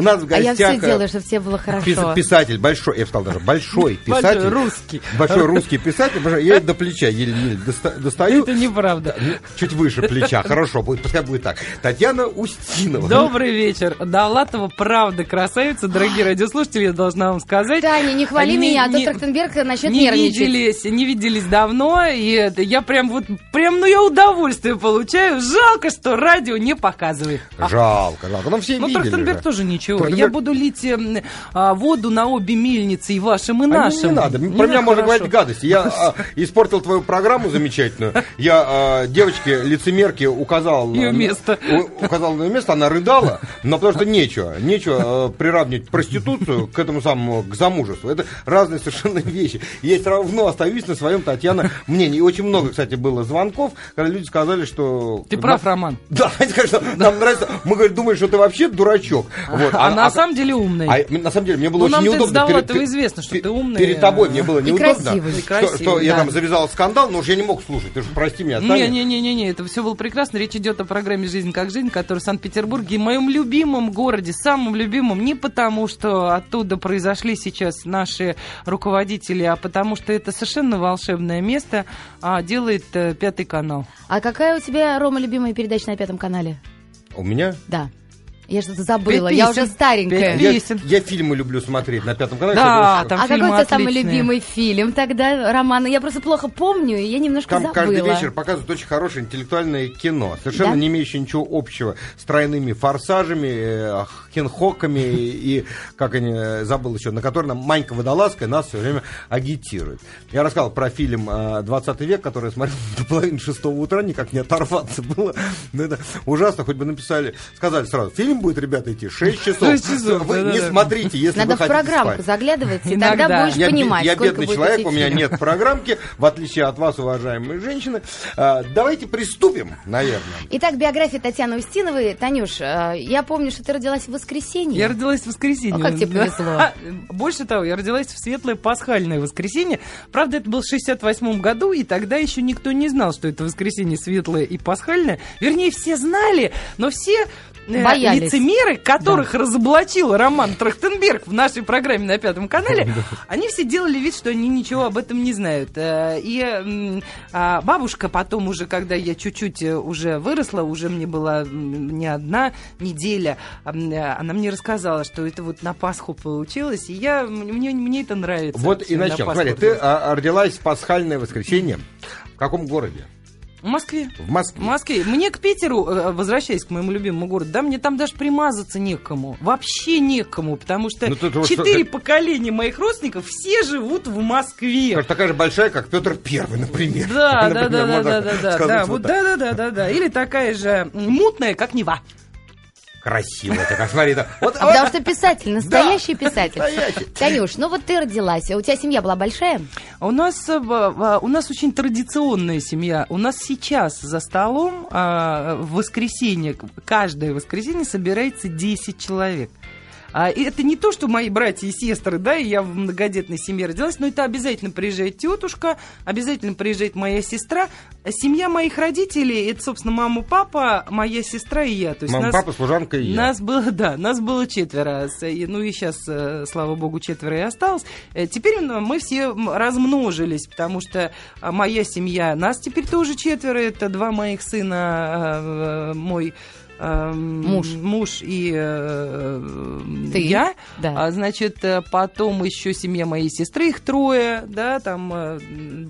У нас в А я гостях все делаю, чтобы тебе было хорошо. пис- писатель, большой, я бы сказал даже, большой Большой писатель. русский. Большой русский писатель, я до плеча еле-еле доста- достаю. Это неправда. Ну, Чуть выше плеча, хорошо, будет, пускай будет так. Татьяна Устинова. Добрый вечер. Далатова, правда, красавица. Дорогие радиослушатели, я должна вам сказать. Таня, не хвали Не- меня, а то не- Трахтенберг начнет не нервничать. виделись, не виделись давно, и я прям вот, прям, ну я удовольствие получаю. Жалко, что радио не показывает. Жалко, жалко. Ну, все Ну, видели Трахтенберг же. тоже ничего. Трахтенберг- Я буду лить а, воду на обе мельницы, и вашим, и А не- нашим. Не, надо, Не про меня можно хорошо. говорить гадости. Я а, испортил твою программу замечательную. Я а, девочке лицемерке указал на- место. у- указал на ее место, она рыдала, но потому что нечего, нечего э, приравнивать проституцию к этому самому к замужеству. Это разные совершенно вещи. Я все равно остаюсь на своем Татьяна мнении. И очень много, кстати, было звонков, когда люди сказали, что Ты прав, Роман. Да, они сказали, что нам нравится. Мы говорим, думаем, что ты вообще дурачок. Вот. А, на самом деле умный. А, на самом деле, мне было Ну, очень неудобно. с Довлатовой известно, что ты умный, Перед тобой а, мне было неудобно. красивый. Что, красивый, что я там завязал скандал, но уж я не мог слушать. Ты же прости меня, Таня. Не-не-не-не, это все было прекрасно. Речь идет о программе «Жизнь как жизнь», которая в Санкт-Петербурге, моем любимом городе, самом любимом, не потому, что оттуда произошли сейчас наши руководители, а потому что это совершенно волшебное место, а делает э, Пятый канал. А какая у тебя, Рома, любимая передача на Пятом канале? У меня? Да. Я что-то забыла, я уже старенькая. Я, я фильмы люблю смотреть на пятом канале. Да, там а какой у тебя самый любимый фильм тогда, Роман? Я просто плохо помню, и я немножко Там забыла. каждый вечер показывают очень хорошее интеллектуальное кино, совершенно Да? не имеющее ничего общего с тройными форсажами, э, хенхоками и, как они, э, забыл еще, на который нам Манька Водолазская нас все время агитирует. Я рассказал про фильм э, «20 век», который я смотрел до половины шестого утра, никак не оторваться было. Но это ужасно, хоть бы написали, сказали сразу, фильм будет, ребята, идти 6 часов. Шесть часов, Вы не да-да-да. смотрите, если Надо вы в хотите программку спать. заглядывать, и Иногда. тогда будешь Я, понимать, я бедный будет человек, идти у меня нет программки, в отличие от вас, уважаемые женщины. А, давайте приступим, наверное. Итак, биография Татьяны Устиновой. Танюш, э, я помню, что ты родилась в воскресенье. Я родилась в воскресенье. А как тебе Да. повезло? Больше того, я родилась в светлое пасхальное воскресенье. Правда, это был в 68 году, и тогда еще никто не знал, что это воскресенье светлое и пасхальное. Вернее, все знали, но все Боялись. лицемеры, которых разоблачил Роман Трахтенберг в нашей программе на Пятом канале, они все делали вид, что они ничего об этом не знают. Э, И а, бабушка потом уже, когда я чуть-чуть э, уже выросла, уже мне была не одна неделя, э, она мне рассказала, что это вот на Пасху получилось, и я, мне, мне это нравится. Вот и На начнем. Пасху Смотри, ты а, родилась в пасхальное воскресенье. В каком городе? В Москве. В В Москве. Москве. Мне к Питеру, э, возвращаясь к моему любимому городу, да, мне там даже примазаться некому. Вообще некому, потому что Ну, четыре что- поколения моих родственников все живут в Москве. Как такая же большая, как Петр Первый, например. Да, да, Например, да, да, да, да, да, сказать да, вот да, да, да, да, да. Или такая же мутная, как Нева. Красиво это, как смотри. да. Вот, А потому что писатель, настоящий писатель. настоящий. Танюш, ну вот ты родилась, а у тебя семья была большая? У нас, э, у нас очень традиционная семья. У нас сейчас за столом а, в воскресенье, каждое воскресенье собирается 10 человек. А, и это не то, что мои братья и сестры, да, и я в многодетной семье родилась, но это обязательно приезжает тетушка, обязательно приезжает моя сестра. Семья моих родителей, это, собственно, мама, папа, моя сестра и я. То есть Мама, нас- папа, служанка и я. нас было, да, нас было четверо. Ну и сейчас, слава богу, четверо и осталось. Э, Теперь мы все размножились, потому что а, моя семья, нас теперь тоже четверо. Это два моих сына, а, э, эм, Муж. муж и э, Ты? я. Да. А, значит, э, потом еще семья моей сестры, их трое, да, там э,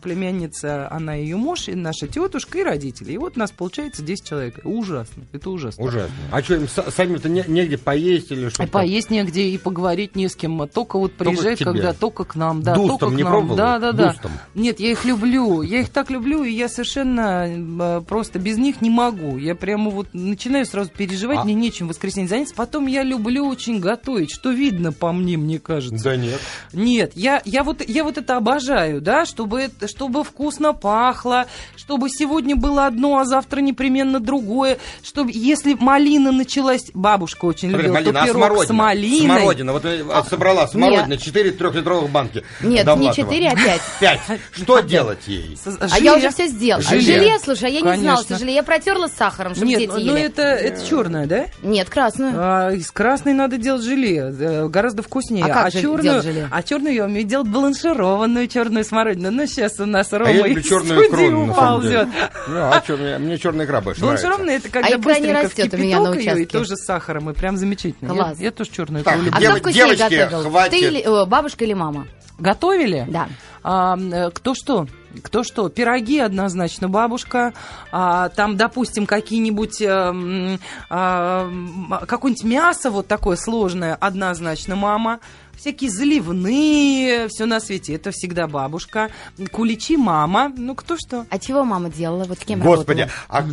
племянница, она и ее муж, и наша тетушка, и родители. И вот нас получается 10 человек. Ужасно, это ужасно. Ужасно. А что, им са- самим-то не- негде поесть или что? И поесть негде, и поговорить не с кем. Только вот Только приезжают, тебе. когда только к нам. Да, Дустом только к не нам. пробовала? Да, да, да. Дустом? Нет, я их люблю. Я их так люблю, и я совершенно э, просто без них не могу. Я прямо вот начинаю сразу переживать, А- мне нечем в воскресенье заняться. Потом я люблю очень готовить, что видно по мне, мне кажется. Да нет. Нет, я, я, вот, я вот это обожаю, да, чтобы, чтобы вкусно пахло, чтобы сегодня было одно, а завтра непременно другое, чтобы, если малина началась, бабушка очень любила, малина, то а пирог смородина? с малиной. Смородина. Вот э, а, собрала смородина, 4 трехлитровых банки. Нет, не 4, а 5. Пять. Что делать ей? А я уже все сделала. А Желе. слушай, а я не знала, что желе. Я протерла с сахаром, чтобы Нет, дети ну ели. это Это черная, да? Нет, красную. А, из красной надо делать желе, э, гораздо вкуснее. А как же черную, делать желе? А черную я умею делать бланшированную черную смородину. Ну, сейчас у нас Рома А я люблю черную икру, на самом деле. уползет. Ну, а чё, мне, черная икра больше нравится. Бланшированная это когда А икра не быстренько растет у меня на её, и участке. тоже с сахаром, и прям замечательно. Класс. Я, я тоже черную Так, икру люблю. А Дев- кто вкуснее девочки, готовил? хватит. Ты или о, бабушка или мама? Готовили? Да. А, э, кто что? Кто что? Пироги однозначно бабушка. А, там, допустим, какие-нибудь эм, а, м, какое-нибудь мясо вот такое сложное однозначно мама. Всякие заливные, все на свете. Это всегда бабушка. Куличи мама. Ну, кто что? А чего мама делала? Вот кем Господи, работала? а...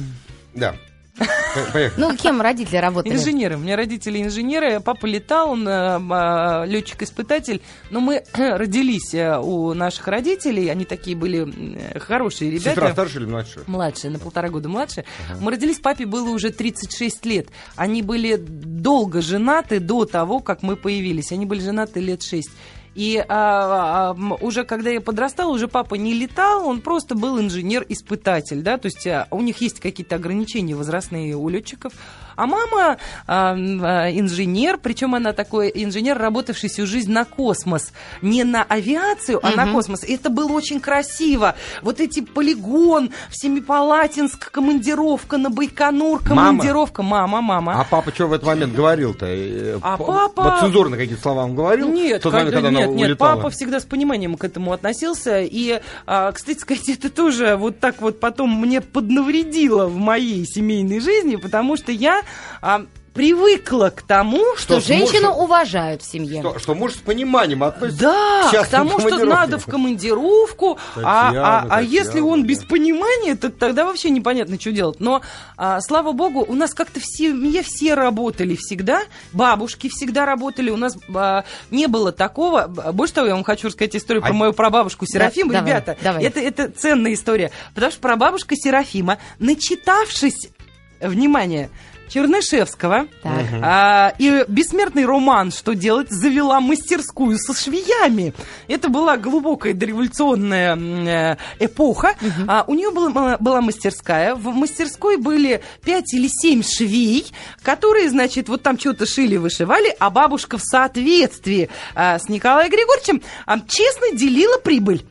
Да. По- Поехали. Ну, кем родители работали? Инженеры. У меня родители инженеры. Папа летал, он э, летчик-испытатель. Но мы родились э, у наших родителей. Они такие были э, хорошие ребята. Сестра старше или младше? Младше, на полтора года младше. Мы родились, папе было уже 36 лет. Они были долго женаты до того, как мы появились. Они были женаты лет 6. И а, а, уже когда я подрастала, уже папа не летал, он просто был инженер-испытатель, да, то есть а, у них есть какие-то ограничения возрастные у летчиков. А мама а, инженер, причем она такой инженер, работавший всю жизнь на космос, не на авиацию, а на Мгм. космос. И это было очень красиво. Вот эти полигон в Семипалатинск, командировка на Байконур, Мама? командировка. Мама, мама. А папа что в этот момент говорил-то? Э, А папа- Вот цензурно какие-то слова он говорил? Нет, тот момент, когда- нет, нет, папа всегда с пониманием к этому относился. И, а, кстати сказать, это тоже вот так вот потом мне поднавредило в моей семейной жизни, потому что я а, привыкла к тому, Что Что женщину мужем? уважают в семье. Что, что муж с пониманием относится Да, к к тому, что надо в командировку, а, Татьяна, а, а если Татьяна, он да. без понимания, то тогда вообще непонятно, что делать. Но, а, слава богу, у нас как-то в семье все работали всегда, бабушки всегда работали, у нас а, не было такого. Больше того, я вам хочу рассказать историю про А- мою прабабушку Серафиму. давай, Ребята, давай. Это, это ценная история, потому что прабабушка Серафима, начитавшись, внимание, Чернышевского, Так. а, и бессмертный роман «Что делать?» завела мастерскую со швеями. Это была глубокая дореволюционная э, эпоха. А, у нее была, была мастерская. В мастерской были пять или семь швей, которые, значит, вот там что-то шили, вышивали, а бабушка в соответствии а, с Николаем Григорьевичем а, честно делила прибыль.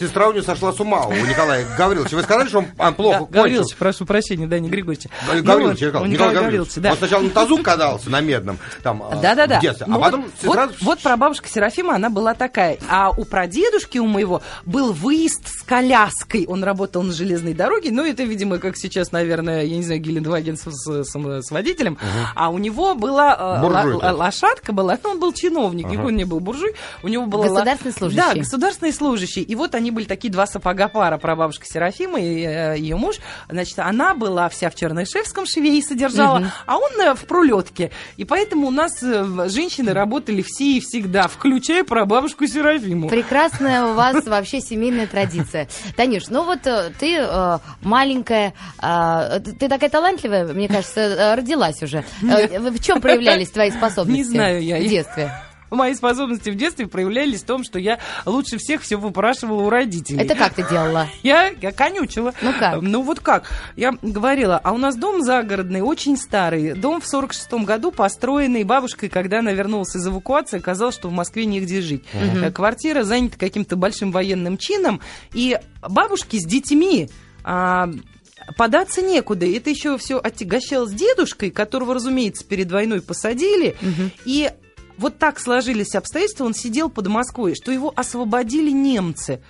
Сестра у нее сошла с ума, у Николая Гавриловича. Вы сказали, что он а, плохо кончил? Гаврилович, прошу прощения, да, не Ну Гаврилович, вот, я сказал, у Николай Николая Гаврилович. Да. Он сначала на тазу катался, на медном, там, а, Да-да-да. в детстве, Ну а потом вот, сестра... вот, вот прабабушка Серафима, она была такая. А у прадедушки у моего был выезд с коляской. Он работал на железной дороге. Ну, это, видимо, как сейчас, наверное, я не знаю, Гелендваген с, с- с- с водителем. А у него была э, Буржуй такой. лошадка была. Ну, он был чиновник, Ага. никакой не был буржуй. У него была... ла- Государственный служащий. Да, государственный служащий. И вот они были такие два сапога пара, прабабушка Серафима и э, ее муж. Значит, она была вся в Чернышевском швее и содержала, Мгм. а он э, в пролетке. И поэтому у нас э, женщины работали все и всегда, включая прабабушку Серафиму. Прекрасная у вас вообще семейная традиция. Танюш, ну вот э, ты э, маленькая, э, ты такая талантливая, мне кажется, родилась уже. В чем проявлялись твои способности? Не знаю я. В детстве. Мои способности в детстве проявлялись в том, что я лучше всех все выпрашивала у родителей. Это как ты делала? Я, я конючила. Ну как? Ну вот как? Я говорила, а у нас дом загородный, очень старый. Дом в 46-м году построенный бабушкой, когда она вернулась из эвакуации, оказалось, что в Москве негде жить. Э, Квартира занята каким-то большим военным чином, и бабушки с детьми... а, Податься некуда. Это еще все отягощалось дедушкой, которого, разумеется, перед войной посадили. И вот так сложились обстоятельства, он сидел под Москвой, что его освободили немцы.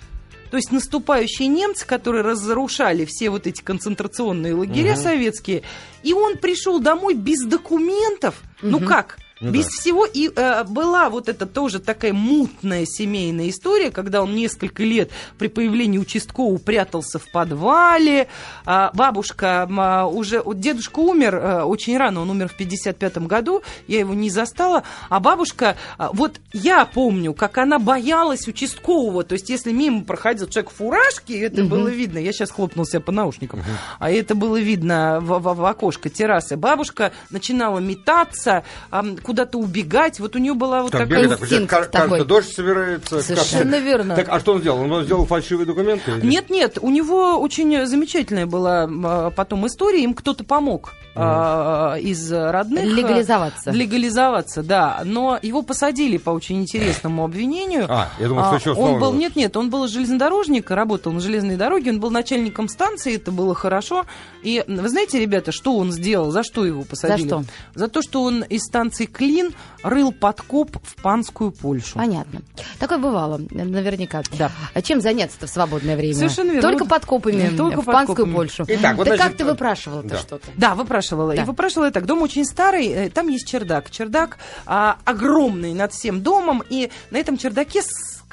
То есть наступающие немцы, которые разрушали все вот эти концентрационные лагеря советские, и он пришел домой без документов. Ну как? Ну без да. всего. И э, была вот эта тоже такая мутная семейная история, когда он несколько лет при появлении участкового прятался в подвале. А бабушка а, уже... вот Дедушка умер э, очень рано, он умер в 55 году, я его не застала. А бабушка... а, Вот я помню, как она боялась участкового. То есть если мимо проходил человек в фуражке, это было видно. Я сейчас хлопнул себя по наушникам. А это было видно в, в- в окошко террасы. Бабушка начинала метаться, ам, куда-то убегать. Вот у нее была вот Так, такая... бегает, так, инстинкт кажется, такой. дождь собирается. Совершенно как- верно. Так, а что он сделал? Он сделал фальшивые документы? или- Нет, нет, у него очень замечательная была а, потом история, им кто-то помог а, из родных. Легализоваться. Легализоваться, да. Но его посадили по очень интересному обвинению. А, я думал, что А, еще он снова- был, нет, нет, он был железнодорожник, работал на железной дороге, он был начальником станции, это было хорошо. И вы знаете, ребята, что он сделал, за что его посадили? что? За то, что он из станции Клин рыл подкоп в панскую Польшу. Понятно. Такое бывало, наверняка. Да. А чем заняться-то в свободное время? Совершенно верно. Только подкопами Только в панскую подкопами. Польшу. Итак, вот, да значит, как ты выпрашивала-то да. что-то? Да, выпрашивала. Да. И выпрашивала так. Дом очень старый, э, там есть чердак. Чердак а, огромный над всем домом, и на этом чердаке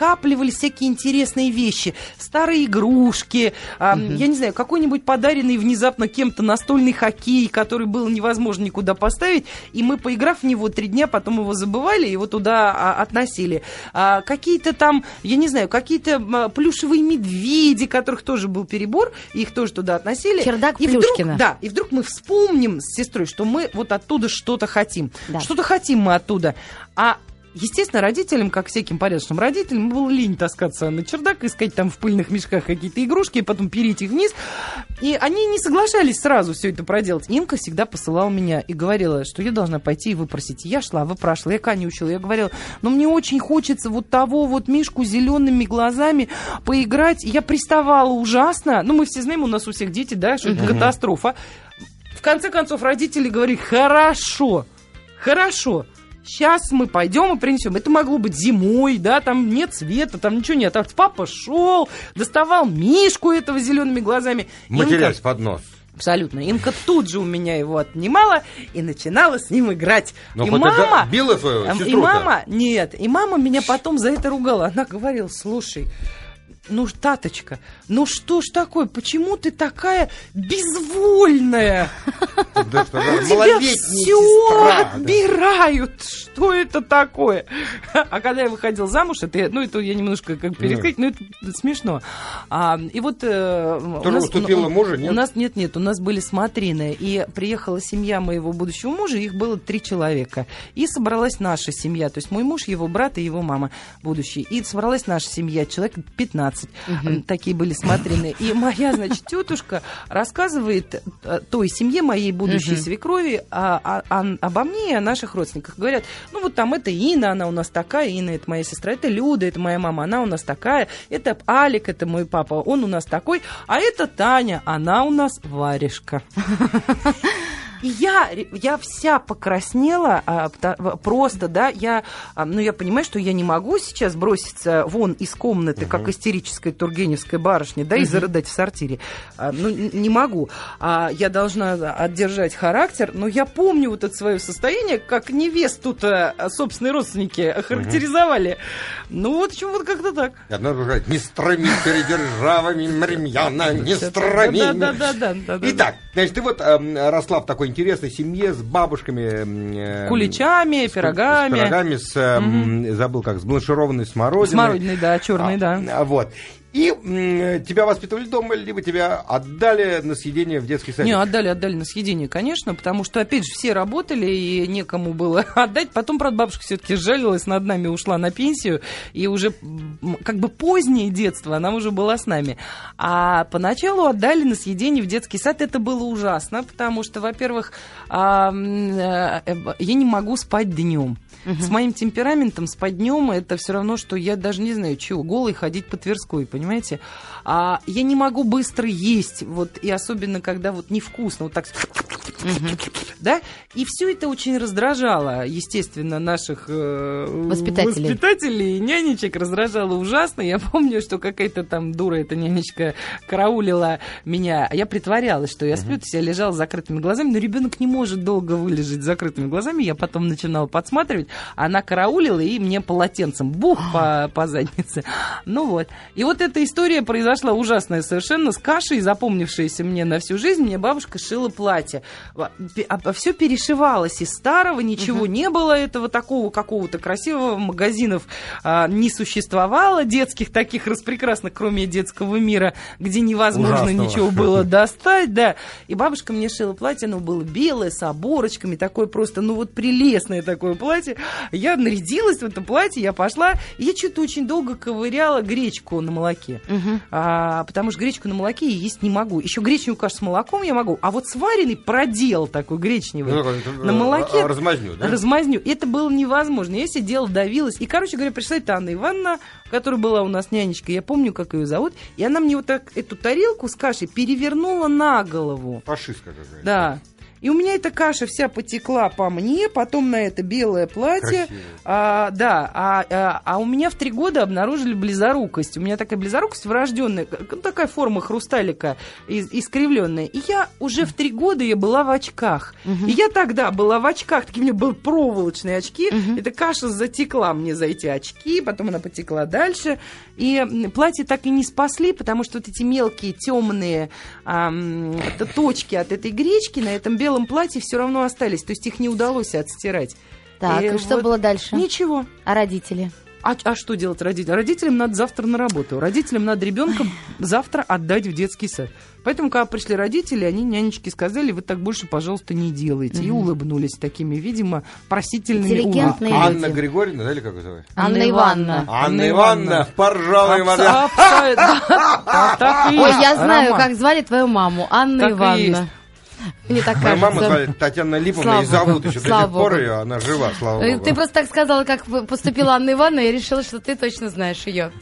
скапливались всякие интересные вещи. Старые игрушки, а, я не знаю, какой-нибудь подаренный внезапно кем-то настольный хоккей, который было невозможно никуда поставить, и мы, поиграв в него три дня, потом его забывали и его туда а, относили. А, какие-то там, я не знаю, какие-то а, плюшевые медведи, которых тоже был перебор, их тоже туда относили. Чердак и вдруг, Плюшкина. да, и вдруг мы вспомним с сестрой, что мы вот оттуда что-то хотим. Да. Что-то хотим мы оттуда. А Естественно, родителям, как всяким порядочным родителям, было лень таскаться на чердак, искать там в пыльных мешках какие-то игрушки, и потом переть их вниз. И они не соглашались сразу все это проделать. Инка всегда посылала меня и говорила, что я должна пойти и выпросить. Я шла, выпрашивала, я конючила. Я говорила, но мне очень хочется вот того вот Мишку с зелеными глазами поиграть. Я приставала ужасно. Ну, мы все знаем, у нас у всех дети, да, что это катастрофа. В конце концов, родители говорили, хорошо, хорошо, сейчас мы пойдем и принесем. Это могло быть зимой, да, там нет света, там ничего нет. А папа шел, доставал Мишку этого зелеными глазами. Матерясь Инка- под нос. Абсолютно. Инка тут же у меня его отнимала и начинала с ним играть. Но и хоть мама... била свою Эм, И сестру-то? мама, нет, и мама меня потом за это ругала. Она говорила, слушай, ну, таточка, ну что ж такое, почему ты такая безвольная? У тебя все отбирают. Что это такое? А когда я выходил замуж, это, ну, это я немножко как пересказать, но это смешно. А, и вот... э, Тоже уступила мужу, нет? У нас нет, нет, у нас были смотрины. И приехала семья моего будущего мужа, их было три человека. И собралась наша семья, то есть мой муж, его брат и его мама будущий. И собралась наша семья, человек 15. М, Такие были смотрины. И моя, значит, тетушка рассказывает э, той семье, моей будущей свекрови, а- а- а- обо мне и о наших родственниках. Говорят, ну вот там это Инна, она у нас такая, Инна это моя сестра, это Люда, это моя мама, она у нас такая, это Алик, это мой папа, он у нас такой, а это Таня, она у нас варежка. И я, я вся покраснела, а, просто, да, я, а, ну, я понимаю, что я не могу сейчас броситься вон из комнаты, как истерическая тургеневская барышня, да, и зарыдать в сортире. А, ну, не могу. Я должна отдержать характер, но я помню вот это свое состояние, как невесту-то собственные родственники охарактеризовали. Ну, вот, чего вот как-то так. И одна говорит, не страми передержавами Мремьяна, не страми. Да-да-да-да-да-да. Итак, значит, ты вот эм, росла в такой интересной семье с бабушками. э, Куличами, с- пирогами. С пирогами, с, эм, забыл как, с бланшированной смородиной. Смородиной, да, черный, да. А, Вот. И тебя воспитывали дома, либо тебя отдали на съедение в детский садик? Не, отдали, отдали на съедение, конечно, потому что, опять же, все работали, и некому было отдать. Потом, правда, бабушка все-таки жалилась над нами, ушла на пенсию, и уже как бы позднее детство, она уже была с нами. А поначалу отдали на съедение в детский сад. Это было ужасно, потому что, во-первых, а, э, э, я не могу спать днем. С моим темпераментом спать днем это все равно, что я даже не знаю, чего, голый ходить по Тверской, понимаете? А я не могу быстро есть, вот, и особенно, когда вот невкусно, вот так, да, и все это очень раздражало, естественно, наших э, Воспитателей. воспитателей нянечек раздражало ужасно. Я помню, что какая-то там дура эта нянечка караулила меня, а я притворялась, что я сплю, то есть я лежала с закрытыми глазами, но ребенок не может долго вылежать с закрытыми глазами, я потом начинала подсматривать, она караулила и мне полотенцем бух по, по заднице. Ну вот. И вот эта история произошла ужасная совершенно с кашей, запомнившаяся мне на всю жизнь. Мне бабушка шила платье. А, а все перешивалось из старого, ничего не было этого такого какого-то красивого, магазинов а, не существовало, детских таких распрекрасных, кроме детского мира, где невозможно Ужасного. ничего было достать, да. И бабушка мне шила платье, оно было белое, с оборочками, такое просто, ну вот прелестное такое платье. Я нарядилась в это платье, я пошла, и я что-то очень долго ковыряла гречку на молоке. Угу. А, потому что гречку на молоке я есть не могу. Еще гречневую кашу с молоком я могу, а вот сваренный продел такой гречневый ну, на молоке... Размазню, да? Размазню. Это было невозможно. Я сидела, давилась. И, короче говоря, пришла эта Анна Ивановна, которая была у нас нянечка, я помню, как ее зовут, и она мне вот так эту тарелку с кашей перевернула на голову. Фашистка какая-то. Да. И у меня эта каша вся потекла по мне, потом на это белое платье. А, да, а, а, а у меня в три года обнаружили близорукость. У меня такая близорукость врожденная, такая форма хрусталика искривленная. И я уже в три года я была в очках. Угу. И я тогда была в очках, такие у меня были проволочные очки. Угу. Эта каша затекла мне за эти очки, потом она потекла дальше. И платье так и не спасли, потому что вот эти мелкие темные а, точки от этой гречки на этом белом белом платье все равно остались, то есть их не удалось отстирать. Так, и, и что вот было дальше? Ничего. А родители? А, а что делать родителям? Родителям надо завтра на работу. Родителям надо ребенка завтра отдать в детский сад. Поэтому, когда пришли родители, они нянечки сказали, вы так больше, пожалуйста, не делайте. Угу. И улыбнулись такими, видимо, просительными улыбками. Анна Григорьевна, да, или как зовут? Анна Ивановна. Анна Ивановна, поржалой вода. Ой, я знаю, как звали твою маму. Анна Ивановна. Мне так Моя мама звали Татьяна Липовна, и зовут еще слава до сих пор ее, она жива, слава Богу. Ты просто так сказала, как поступила Анна Ивановна, и решила, что ты точно знаешь ее.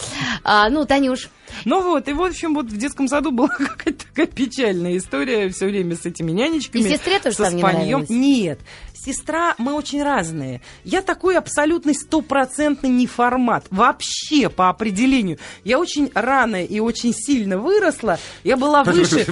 А, ну, Танюш, ну вот, и вот, в общем, вот в детском саду была какая-то такая печальная история все время с этими нянечками. И сестре тоже со спаньем. Нет, сестра, мы очень разные. Я такой абсолютный стопроцентный неформат. Вообще, по определению. Я очень рано и очень сильно выросла. Я была выше...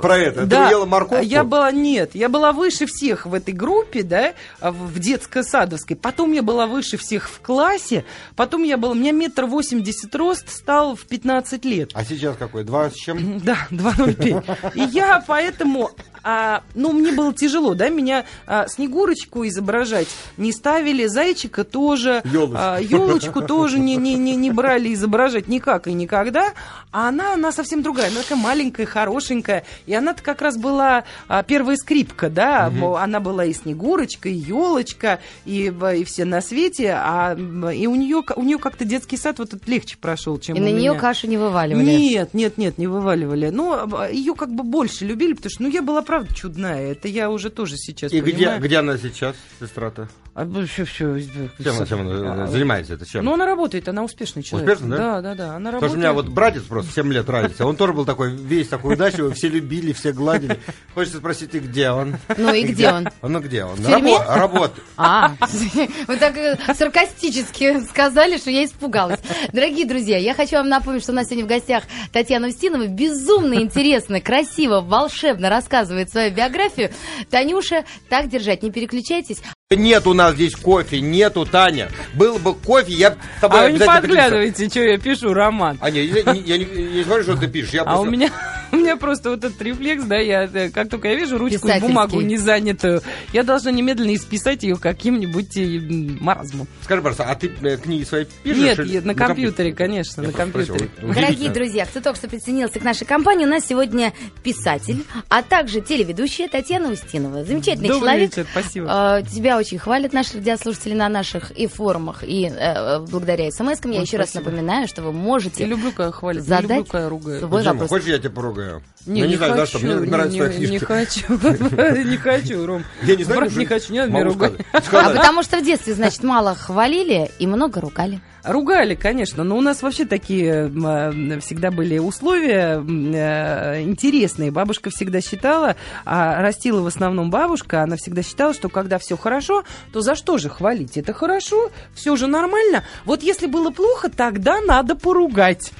Про это. Ты ела морковку? Я была... Нет, я была выше всех в этой группе, да, в детско-садовской. Потом я была выше всех в классе. Потом я была... У меня метр восемьдесят рост стал в 15 лет. А сейчас какой? Два с чем? Да, 2,05. И я поэтому а, ну, мне было тяжело, да, меня а, Снегурочку изображать не ставили, Зайчика тоже, елочку, а, елочку тоже не, не, не, не брали изображать никак и никогда, а она, она совсем другая, она такая маленькая, хорошенькая, и она-то как раз была а, первая скрипка, да, угу. она была и Снегурочка, и елочка, и, и все на свете, а и у нее, у нее как-то детский сад вот этот легче прошел, чем и у на меня. нее кашу не вываливали? Нет, нет, нет, не вываливали, но ну, ее как бы больше любили, потому что, ну, я была правда чудная. Это я уже тоже сейчас И понимаю. где, где она сейчас, сестра-то? А, все, все. Чем, чем она занимается это? Чем? Ну, она работает, она успешный человек. Успешно, да? Да, да, да. Она Потому что у меня вот братец просто 7 лет разница. Он тоже был такой, весь такой удачливый, все любили, все гладили. Хочется спросить, и где он? Ну, и где он? Ну, где он? Работает. А, вы так э, саркастически сказали, что я испугалась. Дорогие друзья, я хочу вам напомнить, что у нас сегодня в гостях Татьяна Устинова. Безумно интересно, красиво, волшебно рассказывает свою биографию. Танюша, так держать, не переключайтесь. Нет у нас здесь кофе, нету, Таня. Был бы кофе, я с тобой А вы не подглядываете, что я пишу, Роман. А, нет, я, я, я, я не смотрю, что ты пишешь. Я а просто... у меня, у меня просто вот этот рефлекс, да, я, э, как только я вижу ручку и бумагу не занятую, я должна немедленно исписать ее каким-нибудь э, маразмом. Скажи, пожалуйста, а ты э, книги свои пишешь? Нет, или... на, компьютере, конечно, я на компьютере. Спросил, Дорогие друзья, кто только что присоединился к нашей компании, у нас сегодня писатель, а также телеведущая Татьяна Устинова. Замечательный Добрый человек. вечер, спасибо. А, тебя очень хвалят наши радиослушатели на наших и форумах, и э, благодаря смс-кам. Я еще раз напоминаю, что вы можете Я люблю, когда хвалят, задать люблю, когда ругают. свой Дима, вопрос. хочешь, я тебя поругаю? Не, ну, не, не знаю, хочу, за что, мне не, твои книжки. Не хочу, не хочу, Ром. Я не знаю, не хочу, не надо меня ругать. А потому что в детстве, значит, мало хвалили и много ругали. Ругали, конечно, но у нас вообще такие э, всегда были условия э, интересные. Бабушка всегда считала, а растила в основном бабушка, она всегда считала, что когда все хорошо, то за что же хвалить? Это хорошо, все же нормально. Вот если было плохо, тогда надо поругать.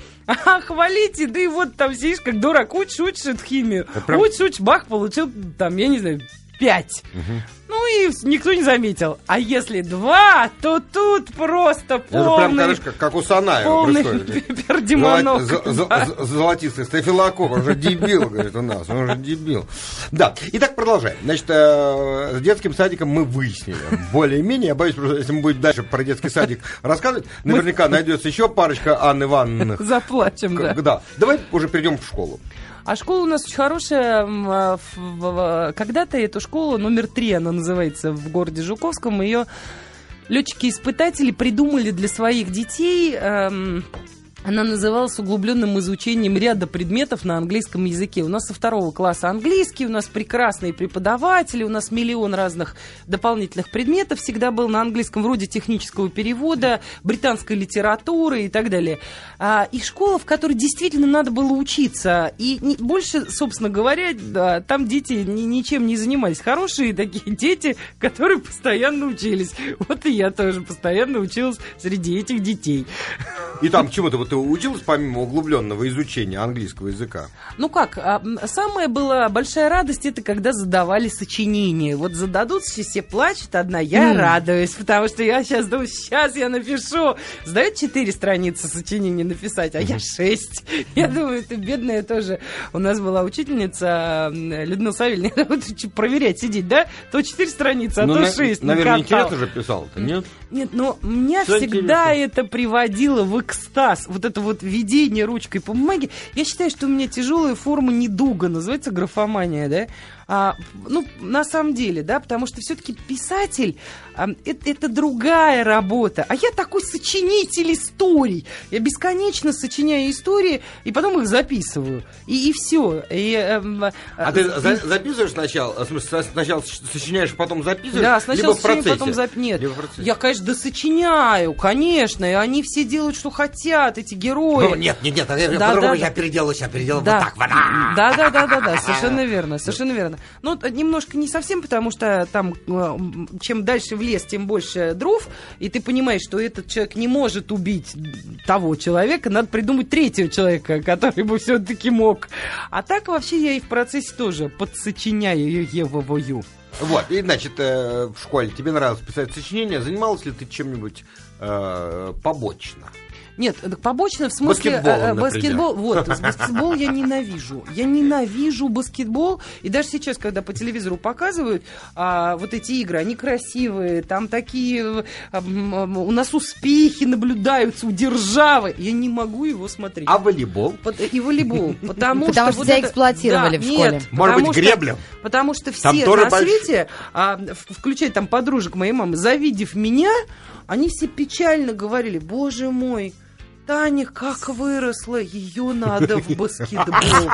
А, хвалите, да и вот там сидишь как дурак, учишь, учишь эту химию. Прям... Учишь, учишь, бах, получил там, я не знаю, пять. Ну и никто не заметил. А если два, то тут просто Это же прям, полный, как, как у Санаева полный пердемонок. Да. Золотистый Стафилокок, он же дебил, говорит, у нас, он же дебил. Да, итак, продолжаем. Значит, э, с детским садиком мы выяснили, более-менее, я боюсь, просто если мы будем дальше про детский садик рассказывать, наверняка найдется еще парочка Анны Ивановных. Заплачем, да. Да, давай уже перейдем в школу. А школа у нас очень хорошая. А, Когда-то эту школу, номер три она называется в городе Жуковском, ее летчики-испытатели придумали для своих детей. эм, она называлась углубленным изучением ряда предметов на английском языке. У нас со второго класса английский, у нас прекрасные преподаватели, у нас миллион разных дополнительных предметов всегда был на английском, вроде технического перевода, британской литературы и так далее. А, и школа, в которой действительно надо было учиться. И не- больше, собственно говоря, да, там дети ни- ничем не занимались. Хорошие такие дети, которые постоянно учились. Вот и я тоже постоянно училась среди этих детей. И там чему-то вот ты училась помимо углубленного изучения английского языка? Ну как, а, самая была большая радость, это когда задавали сочинения. Вот зададут, все, все плачут, одна я М. радуюсь, потому что я сейчас думаю, сейчас я напишу. Сдают четыре страницы сочинения написать, а я шесть. Я думаю, это бедная тоже. У нас была учительница Людмила Савельевна, проверять сидеть, да? То четыре страницы, а Ну, то шесть. Наверное, интересно же писал-то, нет? Нет, но меня всегда интересно. это приводило в экстаз. Вот это вот ведение ручкой по бумаге. Я считаю, что у меня тяжелая форма недуга, называется графомания, да? А, ну, на самом деле, да, потому что все-таки писатель а, это, это другая работа. А я такой сочинитель историй. Я бесконечно сочиняю истории и потом их записываю. И, и все. И, эм, А ты за- записываешь сначала? В смысле, сначала сочиняешь, потом записываешь? Да, сначала либо в процессе? потом зап... Нет, Либо в процессе. я, конечно, досочиняю, конечно, и они все делают, что хотят, эти герои. Ну, нет, нет, нет, Да, да, я да. переделал, я переделал Да. вот так, а. Да, да, да, да, да, совершенно верно, совершенно верно. Ну, немножко не совсем, потому что там, э, чем дальше в лес, тем больше дров, и ты понимаешь, что этот человек не может убить того человека, надо придумать третьего человека, который бы все-таки мог. А так вообще я и в процессе тоже подсочиняю его. Вот, и, значит, э, в школе тебе нравилось писать сочинения, занималась ли ты чем-нибудь э, побочно? Нет, побочно в смысле... Э, э, например. баскетбол, вот, баскетбол я ненавижу. Я ненавижу баскетбол. И даже сейчас, когда по телевизору показывают а, вот эти игры, они красивые, там такие... м, у нас успехи наблюдаются у державы. Я не могу его смотреть. А волейбол? И волейбол. Потому, Потому что тебя это- эксплуатировали в нет, школе. Может быть, что- гребля? Потому что Там все тоже на свете, а, включая там подружек моей мамы, завидев меня, они все печально говорили, боже мой, Таня как выросла, ее надо в баскетбол.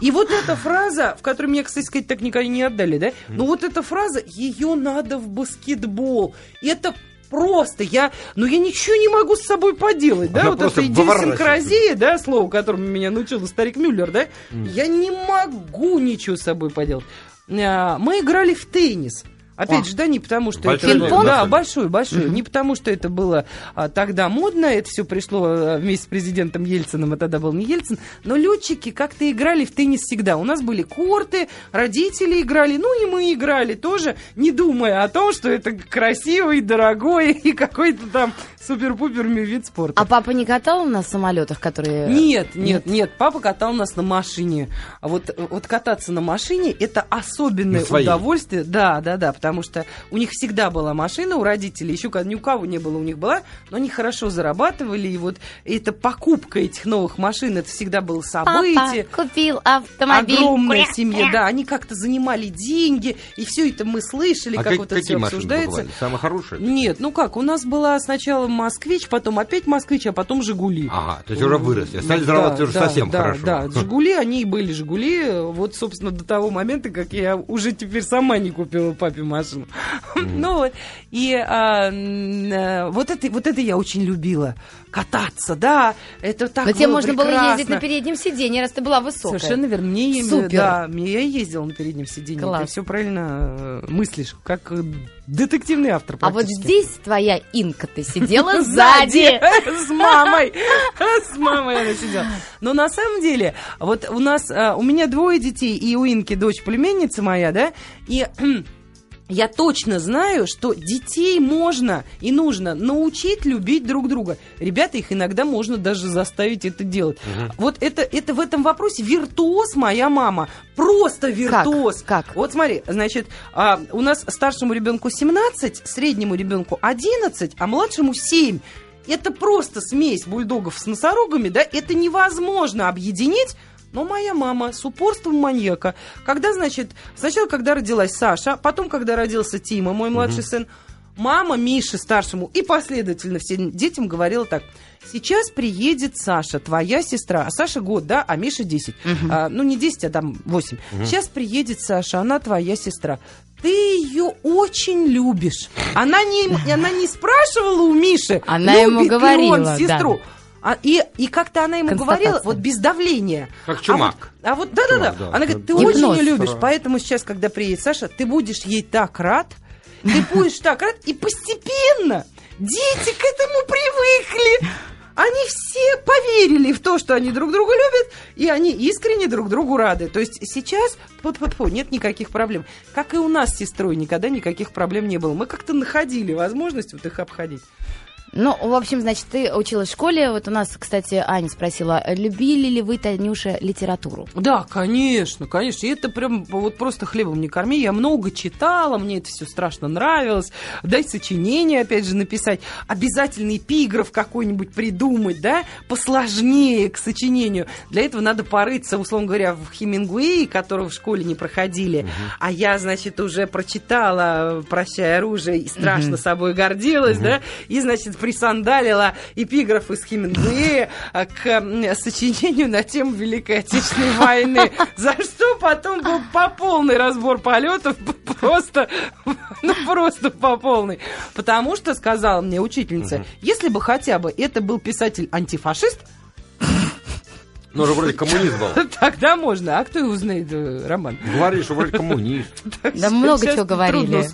И вот эта фраза, в которой меня, кстати сказать, так никогда не отдали, да? Ну вот эта фраза, ее надо в баскетбол. Это просто, я, ну я ничего не могу с собой поделать, да, Она вот эта идиосинкразия, да, слово, которому меня научил старик Мюллер, да, я не могу ничего с собой поделать. А, Мы играли в теннис. Опять А. же, да, не потому что Большой это... Пинг-понг? Да, большой, большой. Не потому что это было а, тогда модно, это все пришло а, вместе с президентом Ельциным, а тогда был не Ельцин. Но летчики как-то играли в теннис всегда. У нас были корты, родители играли, ну и мы играли тоже, не думая о том, что это красивый, дорогой и какой-то там супер-пупер вид спорта. А папа не катал на самолетах, которые... Нет, нет, нет, папа катал нас на машине. А вот, вот кататься на машине это особенное На удовольствие. Да, да, да, потому что у них всегда была машина у родителей, еще ни у кого не было, у них была, но они хорошо зарабатывали, и вот эта покупка этих новых машин, это всегда было событие. Папа купил автомобиль. Огромная семья, да, они как-то занимали деньги, и все это мы слышали, а как как- вот это какие все обсуждается. покупали? Самые хорошие? Нет, ну как, у нас была сначала Москвич, потом опять Москвич, а потом Жигули. Ага, то есть уже выросли. Стали Да, зарабатывать уже да, совсем да, хорошо. Да, Жигули, они и были Жигули, вот, собственно, до того момента, как я уже теперь сама не купила папе машину. Ну вот, и а, э, вот это вот это я очень любила. Кататься, да, это так Но тебе можно было ездить на переднем сиденье, раз ты была высокая. Совершенно верно. Мне, Супер. Да, я ездила на переднем сиденье. Класс. Ты все правильно э, мыслишь, как э, детективный автор А вот здесь твоя инка ты сидела сзади. С мамой. С мамой она сидела. Но на самом деле, вот у нас, у меня двое детей, и у Инки дочь племенница моя, да, и я точно знаю, что детей можно и нужно научить любить друг друга. Ребята, их иногда можно даже заставить это делать. Вот это, это в этом вопросе виртуоз моя мама. Просто виртуоз. Как? Вот смотри, значит, а, у нас старшему ребенку 17, среднему ребенку 11, а младшему 7. Это просто смесь бульдогов с носорогами, да? Это невозможно объединить. Но моя мама с упорством маньяка, когда, значит, сначала, когда родилась Саша, потом, когда родился Тима, мой младший сын, мама Мише старшему и последовательно всем детям говорила так. Сейчас приедет Саша, твоя сестра. А Саша год, да, а Миша 10. А, ну, не 10, а там 8. Сейчас приедет Саша, она твоя сестра. Ты ее очень любишь. Она не, она не спрашивала у Миши, Она ему любит ли говорила, он да. А, и, и как-то она ему говорила, вот без давления. Как чумак. А вот, а вот да-да-да. Чумак, да. Она говорит, ты Гипноз. очень ее любишь, поэтому сейчас, когда приедет Саша, ты будешь ей так рад, ты будешь так рад, и постепенно дети к этому привыкли. Они все поверили в то, что они друг друга любят, и они искренне друг другу рады. То есть сейчас вот, вот, вот, нет никаких проблем. Как и у нас с сестрой никогда никаких проблем не было. Мы как-то находили возможность вот их обходить. Ну, в общем, значит, ты училась в школе. Вот у нас, кстати, Аня спросила, любили ли вы, Танюша, литературу? Да, конечно, конечно. И это прям вот просто хлебом не корми. Я много читала, мне это все страшно нравилось. Дай сочинение, опять же, написать. Обязательный эпиграф какой-нибудь придумать, да, посложнее к сочинению. Для этого надо порыться, условно говоря, в Хемингуэе, которого в школе не проходили. А я, значит, уже прочитала «Прощай оружие» и страшно собой гордилась, да, и, значит, присандалила эпиграф из Хемингуэя а, к сочинению на тему Великой Отечественной войны, за что потом был по полный разбор полетов, просто, ну просто по полной. Потому что, сказала мне учительница, если бы хотя бы это был писатель-антифашист, Ну, уже вроде коммунист был. тогда можно. А кто его знает, э, Роман? Говоришь, что вроде коммунист. Да много чего говорили.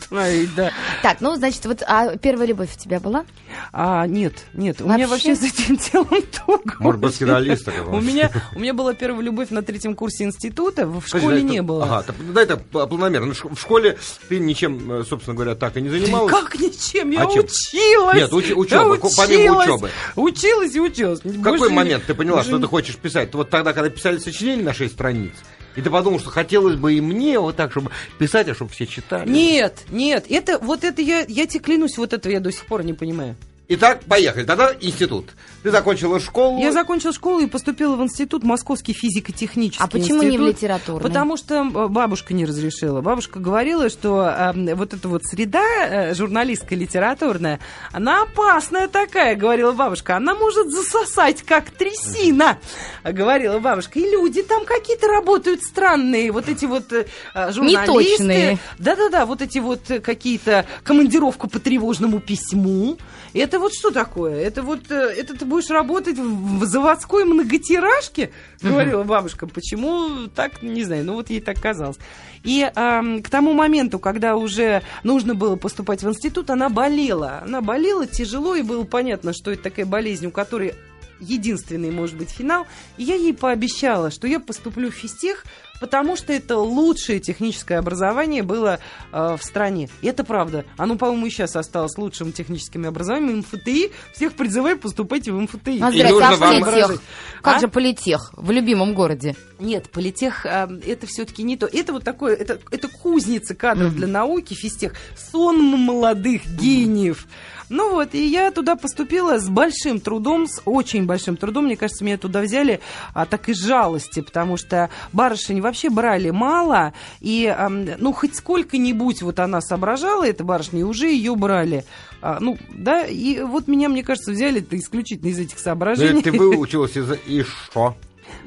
Да. Так, ну, значит, вот а первая любовь у тебя была? А, нет, нет, у меня Вообще? с этим делом туго. Может, баскетболист. У меня, у меня была первая любовь на третьем курсе института, в школе дай не было. Ага, так, дай так пл- планомерно. Ну, В школе ты ничем, э, собственно говоря, так и не занималась. Как ничем? Я А училась. Нет, учеба, помимо училась. учебы. Училась и училась. В какой момент ты поняла, что ты хочешь писать? Вот тогда, когда писали сочинение на 6 страниц, и ты подумал, что хотелось бы и мне вот так, чтобы писать, а чтобы все читали. Нет, нет, это вот это я, я тебе клянусь, вот этого я до сих пор не понимаю. Итак, поехали. Тогда институт. Ты закончила школу. Я закончила школу и поступила в институт Московский физико-технический А почему не в институт. литературный? Потому что э, бабушка не разрешила. Бабушка говорила, что э, вот эта вот среда э, журналистская, литературная, она опасная такая, говорила бабушка. Она может засосать, как трясина, говорила бабушка. И люди там какие-то работают странные, вот эти вот э, журналисты. Неточные. Да-да-да, вот эти вот э, какие-то командировка по тревожному письму. Это вот что такое? Это вот, э, это ты будешь работать в заводской многотиражке, говорила бабушка. Почему так, не знаю, ну вот ей так казалось. И ам, к тому моменту, когда уже нужно было поступать в институт, она болела. Она болела тяжело, и было понятно, что это такая болезнь, у которой единственный может быть финал. И я ей пообещала, что я поступлю в физтех, потому что это лучшее техническое образование было э, в стране. И это правда. Оно, по-моему, и сейчас осталось лучшим техническим образованием. МФТИ. Всех призываю, поступайте в МФТИ. А И нужно а вам- политех? Как А? же политех в любимом городе? Нет, политех а, это все-таки не то. Это вот такое, это, это кузница кадров для науки, физтех, сон молодых гениев. Ну вот, и я туда поступила с большим трудом, с очень большим трудом. Мне кажется, меня туда взяли а, так из жалости, потому что барышень вообще брали мало, и, ну, хоть сколько-нибудь вот она соображала, эта барышня, и уже ее брали. А, ну, да, и вот меня, мне кажется, взяли-то исключительно из этих Ну, соображений. это ты выучилась из... И что?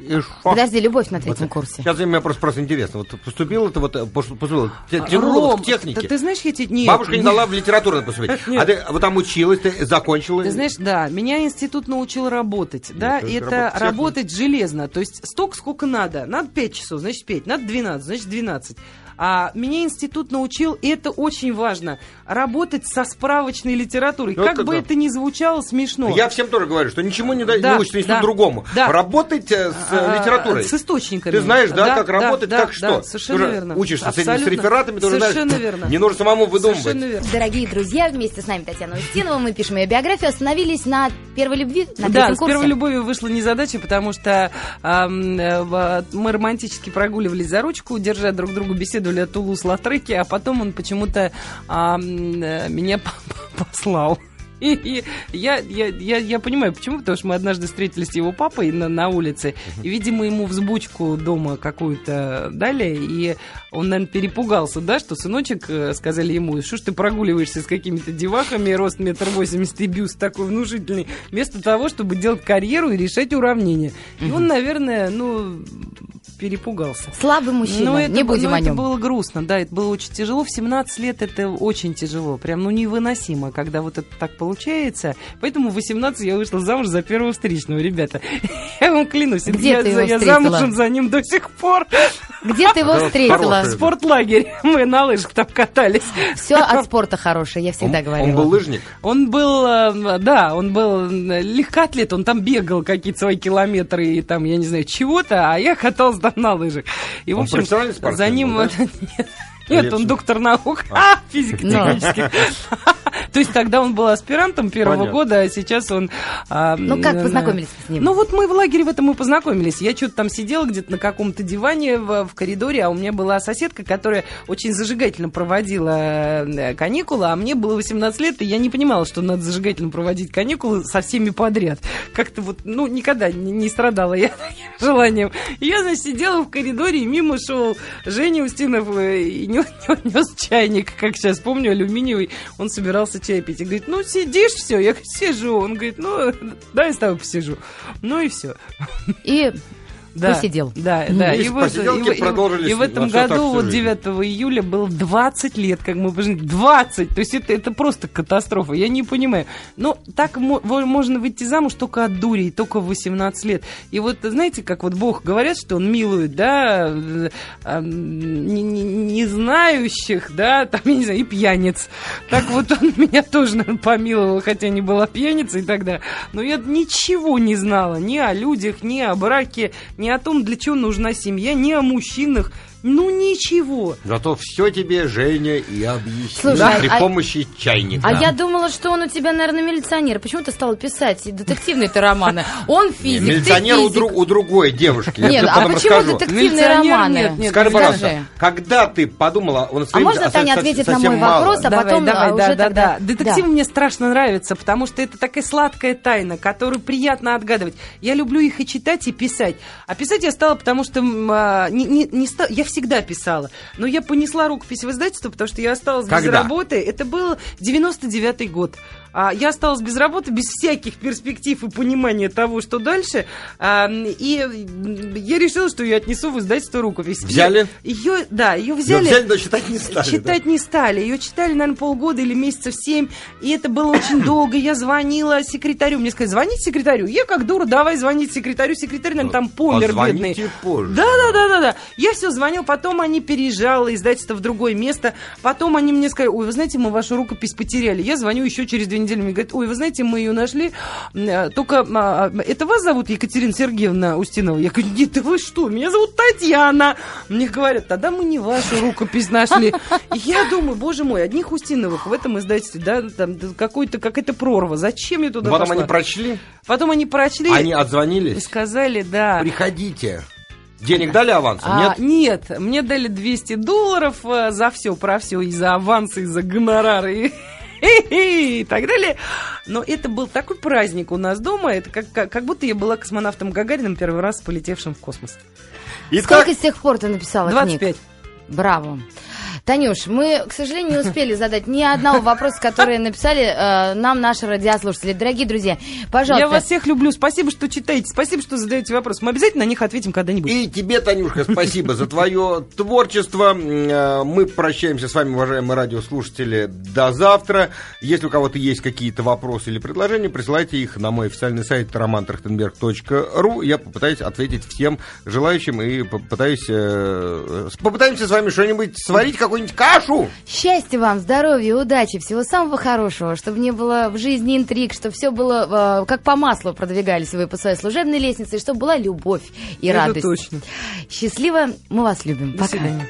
И шо? Подожди, любовь на третьем Вот курсе. Сейчас мне просто, просто интересно. Вот поступил это вот, э, пош- поступил, те- А, тянуло вот Ром, к технике. да ты знаешь, я тебе... Нет, Бабушка не нет. дала в литературу поступить. А ты вот там училась, ты закончила. Ты знаешь, да, меня институт научил работать, да, то и есть это работать работать, железно, то есть столько, сколько надо. Надо 5 часов, значит 5, надо 12, значит 12. А меня институт научил, и это очень важно, работать со справочной литературой. Ну, как это бы да. это ни звучало смешно. Я всем тоже говорю, что ничему не, да, Да, не учится институт да, другому. да. Работать э, с э, А, литературой. С источниками. Ты знаешь, да, как работать, да, как да, что. совершенно Ты уже верно. Учишься с этими с Абсолютно. рефератами, ты уже знаешь, Совершенно верно. не нужно самому выдумывать. Совершенно верно. Дорогие друзья, вместе с нами Татьяна Устинова, мы пишем ее биографию, остановились на первой любви, на Да, третьем с курсе. первой любовью вышла незадача, потому что э, мы романтически прогуливались за ручку, держа друг другу, беседовали о Тулус-Латреке, а потом он почему-то э, меня по- по- послал. И, я, я, я, я понимаю, почему, потому что мы однажды встретились с его папой на, на улице, и, видимо, ему взбучку дома какую-то дали, и он, наверное, перепугался, да, что сыночек, э, сказали ему, что ж ты прогуливаешься с какими-то девахами, рост метр восемьдесят и бюст такой внушительный, вместо того, чтобы делать карьеру и решать уравнения. И он, наверное, ну, перепугался. Слабый мужчина, Ну, это, не будем ну, о это нем. было грустно, да, это было очень тяжело. В 17 лет это очень тяжело, прям, ну, невыносимо, когда вот это так получается. Поэтому в 18 я вышла замуж за первого встречного, ребята. Я вам клянусь, Где я, ты его я встретила? замужем за ним до сих пор. Где ты его встретила? Спортлагерь, мы на лыжах там катались. Все от спорта хорошее, я всегда он, говорила. он был лыжник. Он был, э, да, он был э, легкоатлет, он там бегал какие-то свои километры и там, я не знаю, чего-то, а я каталась там на лыжах. И, в общем, за ним... да? Нет, он доктор наук, а, физико-технических. То есть тогда он был аспирантом первого Понятно. года, а сейчас он... а, Ну, как познакомились с ним? Ну, вот мы в лагере в этом и познакомились. Я что-то там сидела где-то на каком-то диване в, в коридоре, а у меня была соседка, которая очень зажигательно проводила э, каникулы, а мне было 18 лет, и я не понимала, что надо зажигательно проводить каникулы со всеми подряд. Как-то вот, ну, никогда не, не страдала я таким желанием. И я, значит, сидела в коридоре, и мимо шел Женя Устинов э, и нес, нес чайник, как сейчас помню, алюминиевый. Он собирался чай пить. И говорит, ну, сидишь, все. Я сижу. Он говорит, ну, дай я с тобой посижу. Ну и все. И Да, Посидел. Да, да. И, вот, посиделки и, и- продолжились и в этом так году, вот жизнь. 9 июля, было 20 лет, как мы поженились. 20! То есть это, это просто катастрофа. Я не понимаю. Но так мо- во- можно выйти замуж только от дури, только в 18 лет. И вот, знаете, как вот Бог говорят, что Он милует, да, э, не, не- не знающих, да, там, я не знаю, и пьяниц. Так вот Он меня тоже, наверное, помиловал, хотя не была пьяницей тогда. Но я ничего не знала ни о людях, ни о браке, ни о том, для чего нужна семья, ни о мужчинах. Ну, ничего. Зато все тебе Женя и объяснил Слушай, при а- помощи чайника. А я думала, что он у тебя, наверное, милиционер. Почему ты стал писать детективные-то романы? Он физик, милиционер ты у, физик. дру- у другой девушки. Я Нет, тебе а потом почему расскажу. детективные Милиционер романы? нет, нет, Скажи, Скажи. пожалуйста, когда ты подумала, он А можно Таня ответит на мой вопрос, а давай, потом, давай, а, да, уже да, тогда- да. Детективы мне страшно нравятся, потому что это такая сладкая тайна, которую приятно отгадывать. Я люблю их и читать, и писать. А писать я стала, потому что м, а, не, не, не ста- я всегда писала. Но я понесла рукопись в издательство, потому что я осталась без Когда? работы. Это был 99-й год. А, я осталась без работы, без всяких перспектив и понимания того, что дальше. А, и я решила, что я отнесу в издательство рукопись. Взяли? Ее, да, ее взяли. взяли, но читать не стали. Читать не стали. Ее читали, наверное, полгода или месяцев семь. И это было очень долго. Я звонила секретарю. Мне сказали, звонить секретарю. Я как дура, давай звонить секретарю. Секретарь, наверное, там помер, бедный. Позже. Да, да, да, да, да. Я все звонил, потом они переезжало издательство в другое место. Потом они мне сказали, ой, вы знаете, мы вашу рукопись потеряли. Я звоню еще через две недели, мне говорят, ой, вы знаете, мы ее нашли. Э, Только а, это вас зовут Екатерина Сергеевна Устинова? Я говорю, нет, да вы что, меня зовут Татьяна. Мне говорят, тогда мы не вашу рукопись нашли. И я думаю, боже мой, одних Устиновых в этом издательстве, да, там какой-то, какая-то прорва. Зачем я туда Потом пошла? они прочли, Потом они прочли они и отзвонились. сказали, да. Приходите. Денег дали авансом? А, Нет? нет, мне дали 200 долларов э, за все, про все, и за авансы, и за гонорары, и, и так далее. Но это был такой праздник у нас дома, это как, как, как будто я была космонавтом Гагарином первый раз полетевшим в космос. Итак, Сколько с тех пор ты написала 25. книг? Браво. Танюш, мы, к сожалению, не успели задать ни одного вопроса, которые написали э, нам наши радиослушатели. Дорогие друзья, пожалуйста. Я вас всех люблю. Спасибо, что читаете. Спасибо, что задаете вопросы. Мы обязательно на них ответим когда-нибудь. И тебе, Танюшка, спасибо за твое творчество. Э, Мы прощаемся с вами, уважаемые радиослушатели, до завтра. Если у кого-то есть какие-то вопросы или предложения, присылайте их на мой официальный сайт romantrachtenberg.ru. Я попытаюсь ответить всем желающим и попытаюсь, э, попытаемся с вами что-нибудь сварить, какую-нибудь кашу. Счастья вам, здоровья, удачи, всего самого хорошего, чтобы не было в жизни интриг, чтобы все было э, как по маслу продвигались вы по своей служебной лестнице, и чтобы была любовь и Это радость. точно. Счастливо, мы вас любим. До Пока. свидания.